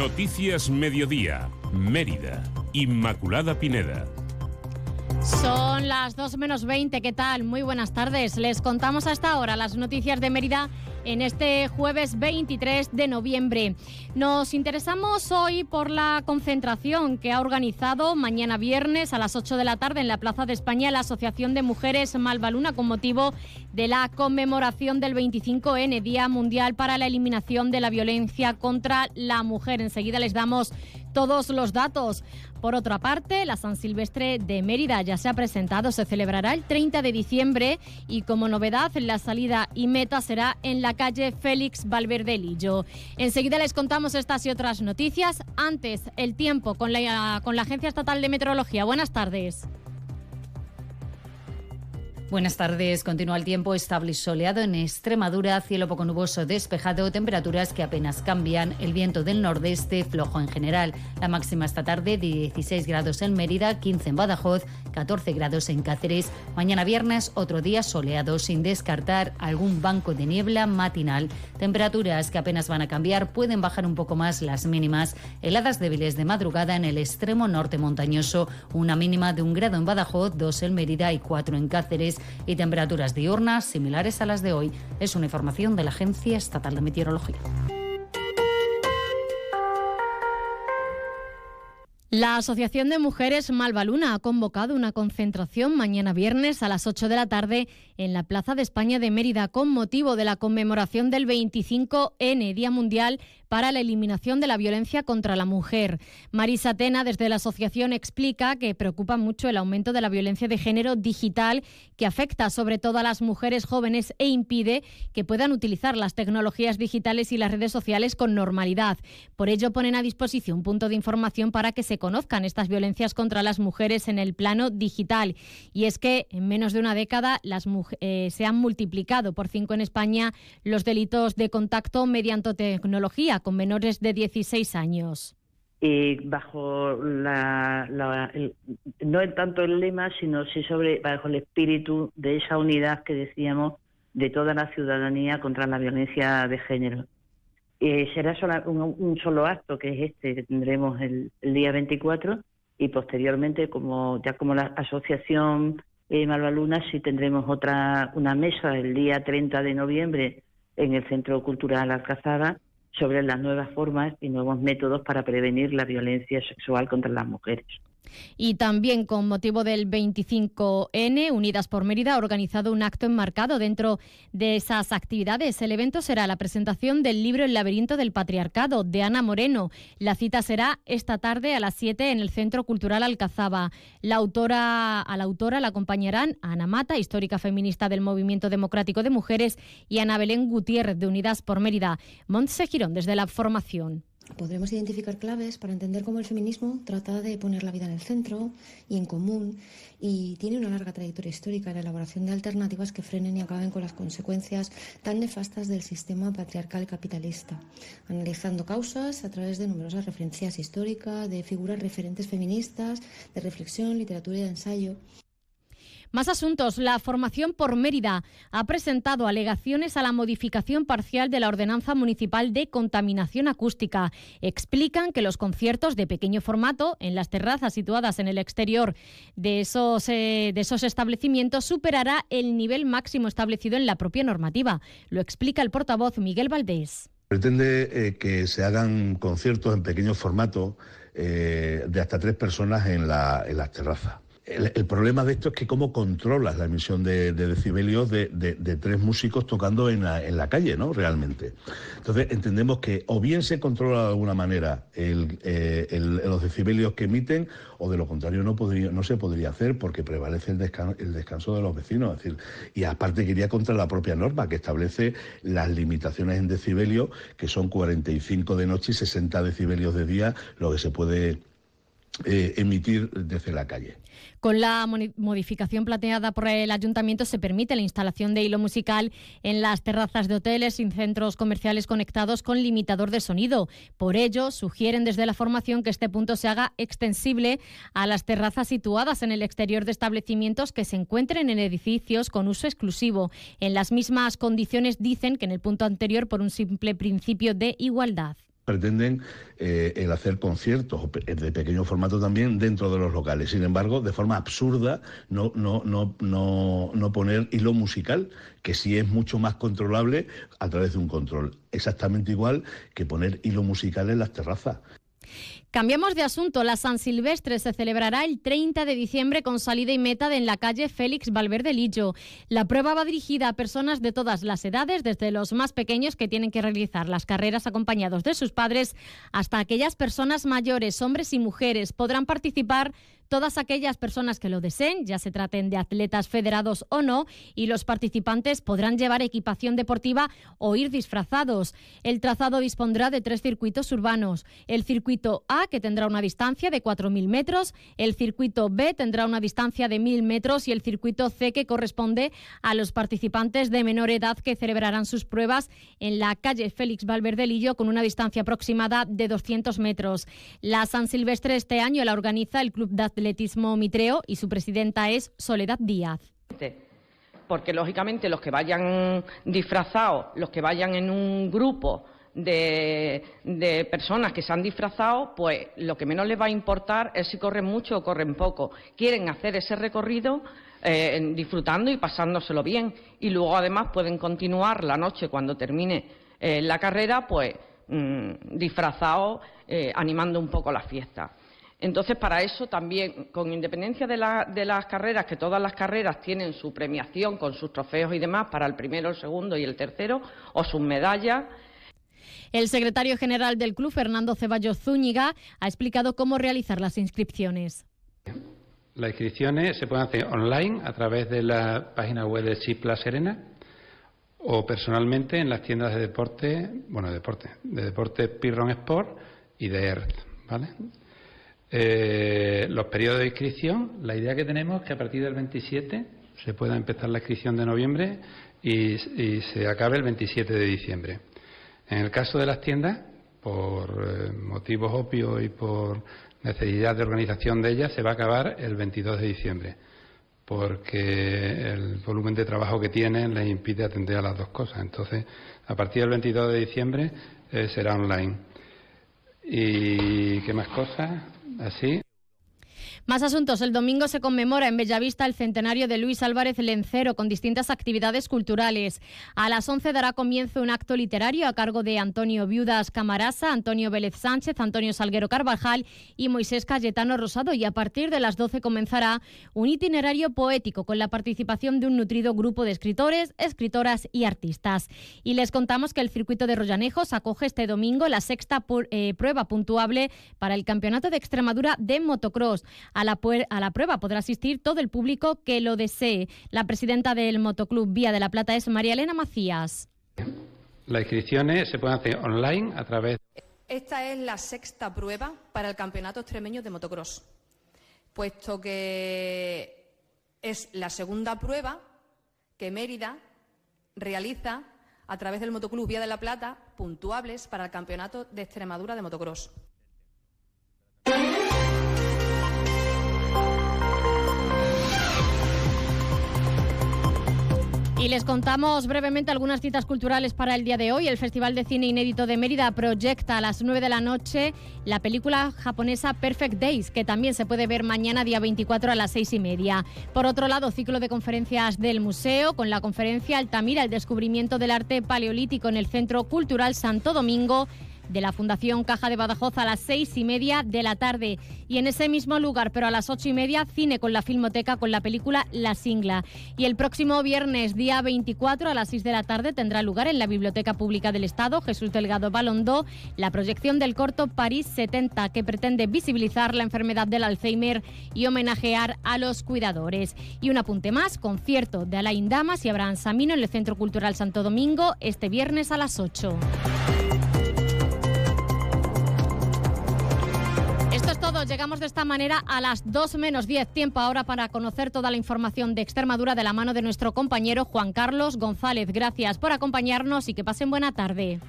Noticias Mediodía, Mérida, Inmaculada Pineda. Son las 2 menos 20, ¿qué tal? Muy buenas tardes. Les contamos hasta ahora las noticias de Mérida en este jueves 23 de noviembre. Nos interesamos hoy por la concentración que ha organizado mañana viernes a las 8 de la tarde en la Plaza de España la Asociación de Mujeres Malvaluna con motivo de la conmemoración del 25N, Día Mundial para la Eliminación de la Violencia contra la Mujer. Enseguida les damos todos los datos. Por otra parte, la San Silvestre de Mérida ya se ha presentado, se celebrará el 30 de diciembre y como novedad la salida y meta será en la calle Félix Valverde Lillo. Enseguida les contamos estas y otras noticias. Antes, el tiempo con la, con la Agencia Estatal de Meteorología. Buenas tardes. Buenas tardes. Continúa el tiempo estable y soleado en Extremadura, cielo poco nuboso despejado, temperaturas que apenas cambian, el viento del nordeste flojo en general. La máxima esta tarde 16 grados en Mérida, 15 en Badajoz, 14 grados en Cáceres. Mañana viernes otro día soleado sin descartar algún banco de niebla matinal. Temperaturas que apenas van a cambiar, pueden bajar un poco más las mínimas. Heladas débiles de madrugada en el extremo norte montañoso, una mínima de un grado en Badajoz, dos en Mérida y cuatro en Cáceres y temperaturas diurnas similares a las de hoy. Es una información de la Agencia Estatal de Meteorología. La Asociación de Mujeres Malvaluna ha convocado una concentración mañana viernes a las 8 de la tarde en la Plaza de España de Mérida con motivo de la conmemoración del 25N, Día Mundial para la Eliminación de la Violencia contra la Mujer. Marisa Tena, desde la asociación, explica que preocupa mucho el aumento de la violencia de género digital que afecta sobre todo a las mujeres jóvenes e impide que puedan utilizar las tecnologías digitales y las redes sociales con normalidad. Por ello, ponen a disposición un punto de información para que se conozcan estas violencias contra las mujeres en el plano digital. Y es que en menos de una década eh, se han multiplicado por cinco en España los delitos de contacto mediante tecnología con menores de 16 años. Y bajo la, no tanto el lema, sino sí sobre bajo el espíritu de esa unidad que decíamos de toda la ciudadanía contra la violencia de género. será un, solo acto, que es este, que tendremos el, día 24, y posteriormente, como ya como la asociación eh, Malvaluna, sí tendremos otra una mesa el día 30 de noviembre en el Centro Cultural Alcazaba, sobre las nuevas formas y nuevos métodos para prevenir la violencia sexual contra las mujeres. Y también con motivo del 25N, Unidas por Mérida ha organizado un acto enmarcado dentro de esas actividades. El evento será la presentación del libro El laberinto del patriarcado de Ana Moreno. La cita será esta tarde a las 7 en el Centro Cultural Alcazaba. La autora, a la autora la acompañarán Ana Mata, histórica feminista del Movimiento Democrático de Mujeres, y Ana Belén Gutiérrez de Unidas por Mérida. Montse Girón desde la formación podremos identificar claves para entender cómo el feminismo trata de poner la vida en el centro y en común y tiene una larga trayectoria histórica en la elaboración de alternativas que frenen y acaben con las consecuencias tan nefastas del sistema patriarcal capitalista, analizando causas a través de numerosas referencias históricas, de figuras referentes feministas, de reflexión, literatura y de ensayo. Más asuntos. La formación por Mérida ha presentado alegaciones a la modificación parcial de la Ordenanza Municipal de Contaminación Acústica. Explican que los conciertos de pequeño formato en las terrazas situadas en el exterior de esos, eh, de esos establecimientos superará el nivel máximo establecido en la propia normativa. Lo explica el portavoz Miguel Valdés. Pretende eh, que se hagan conciertos en pequeño formato eh, de hasta tres personas en, la, en las terrazas. El, problema de esto es que cómo controlas la emisión de, decibelios de, tres músicos tocando en la, calle, ¿no? Realmente. Entonces entendemos que o bien se controla de alguna manera eh, los decibelios que emiten, o de lo contrario no se podría hacer porque prevalece el, descanso de los vecinos. Es decir, y aparte quería contra la propia norma que establece las limitaciones en decibelios, que son 45 de noche y 60 decibelios de día, lo que se puede eh, emitir desde la calle. Con la modificación planteada por el ayuntamiento se permite la instalación de hilo musical en las terrazas de hoteles y centros comerciales conectados con limitador de sonido. Por ello, sugieren desde la formación que este punto se haga extensible a las terrazas situadas en el exterior de establecimientos que se encuentren en edificios con uso exclusivo. En las mismas condiciones dicen que en el punto anterior por un simple principio de igualdad pretenden eh, el hacer conciertos de pequeño formato también dentro de los locales. Sin embargo, de forma absurda, no, no, no, no, no poner hilo musical, que sí es mucho más controlable a través de un control. Exactamente igual que poner hilo musical en las terrazas. Cambiamos de asunto. La San Silvestre se celebrará el 30 de diciembre con salida y meta en la calle Félix Valverde Lillo. La prueba va dirigida a personas de todas las edades, desde los más pequeños que tienen que realizar las carreras acompañados de sus padres hasta aquellas personas mayores, hombres y mujeres. Podrán participar todas aquellas personas que lo deseen, ya se traten de atletas federados o no, y los participantes podrán llevar equipación deportiva o ir disfrazados. El trazado dispondrá de tres circuitos urbanos. El circuito A, que tendrá una distancia de 4.000 metros, el circuito B tendrá una distancia de 1.000 metros y el circuito C, que corresponde a los participantes de menor edad que celebrarán sus pruebas en la calle Félix Valverde Lillo con una distancia aproximada de 200 metros. La San Silvestre este año la organiza el Club de Atletismo Mitreo y su presidenta es Soledad Díaz. Porque lógicamente los que vayan disfrazados, los que vayan en un grupo de, personas que se han disfrazado, pues lo que menos les va a importar es si corren mucho o corren poco. Quieren hacer ese recorrido eh, disfrutando y pasándoselo bien. Y luego además pueden continuar la noche cuando termine eh, la carrera, pues mm, disfrazados, eh, animando un poco la fiesta. Entonces, para eso también, con independencia de, las carreras, que todas las carreras tienen su premiación con sus trofeos y demás para el primero, el segundo y el tercero, o sus medallas. El secretario general del club, Fernando Ceballos Zúñiga, ha explicado cómo realizar las inscripciones. Las inscripciones se pueden hacer online a través de la página web de Chipla Serena o personalmente en las tiendas de deporte, bueno, de deporte, de deporte Pirron Sport y de Earth, ¿vale? Eh, los periodos de inscripción, la idea que tenemos es que a partir del 27 se pueda empezar la inscripción de noviembre y, se acabe el 27 de diciembre. En el caso de las tiendas, por eh, motivos obvios y por necesidad de organización de ellas, se va a acabar el 22 de diciembre, porque el volumen de trabajo que tienen les impide atender a las dos cosas. Entonces, a partir del 22 de diciembre eh, será online. ¿Y qué más cosas? Así. Más asuntos. El domingo se conmemora en Bellavista el centenario de Luis Álvarez Lencero con distintas actividades culturales. A las 11 dará comienzo un acto literario a cargo de Antonio Viudas Camarasa, Antonio Vélez Sánchez, Antonio Salguero Carvajal y Moisés Cayetano Rosado. Y a partir de las 12 comenzará un itinerario poético con la participación de un nutrido grupo de escritores, escritoras y artistas. Y les contamos que el circuito de Rollanejos acoge este domingo la sexta eh, prueba puntuable para el Campeonato de Extremadura de Motocross. A la, a la prueba podrá asistir todo el público que lo desee. La presidenta del Motoclub Vía de la Plata es María Elena Macías. Las inscripciones se pueden hacer online a través. Esta es la sexta prueba para el Campeonato Extremeño de Motocross, puesto que es la segunda prueba que Mérida realiza a través del Motoclub Vía de la Plata puntuables para el Campeonato de Extremadura de Motocross. Y les contamos brevemente algunas citas culturales para el día de hoy. El Festival de Cine Inédito de Mérida proyecta a las 9 de la noche la película japonesa Perfect Days, que también se puede ver mañana día 24 a las 6 y media. Por otro lado, ciclo de conferencias del museo con la conferencia Altamira, el descubrimiento del arte paleolítico en el Centro Cultural Santo Domingo de la Fundación Caja de Badajoz a las seis y media de la tarde. Y en ese mismo lugar, pero a las ocho y media, cine con la Filmoteca con la película La Singla. Y el próximo viernes, día 24, a las seis de la tarde, tendrá lugar en la Biblioteca Pública del Estado, Jesús Delgado Balondó, la proyección del corto París 70, que pretende visibilizar la enfermedad del Alzheimer y homenajear a los cuidadores. Y un apunte más, concierto de Alain Damas y Abraham Samino en el Centro Cultural Santo Domingo este viernes a las 8. Llegamos de esta manera a las 2 menos 10. Tiempo ahora para conocer toda la información de Extremadura de la mano de nuestro compañero Juan Carlos González. Gracias por acompañarnos y que pasen buena tarde.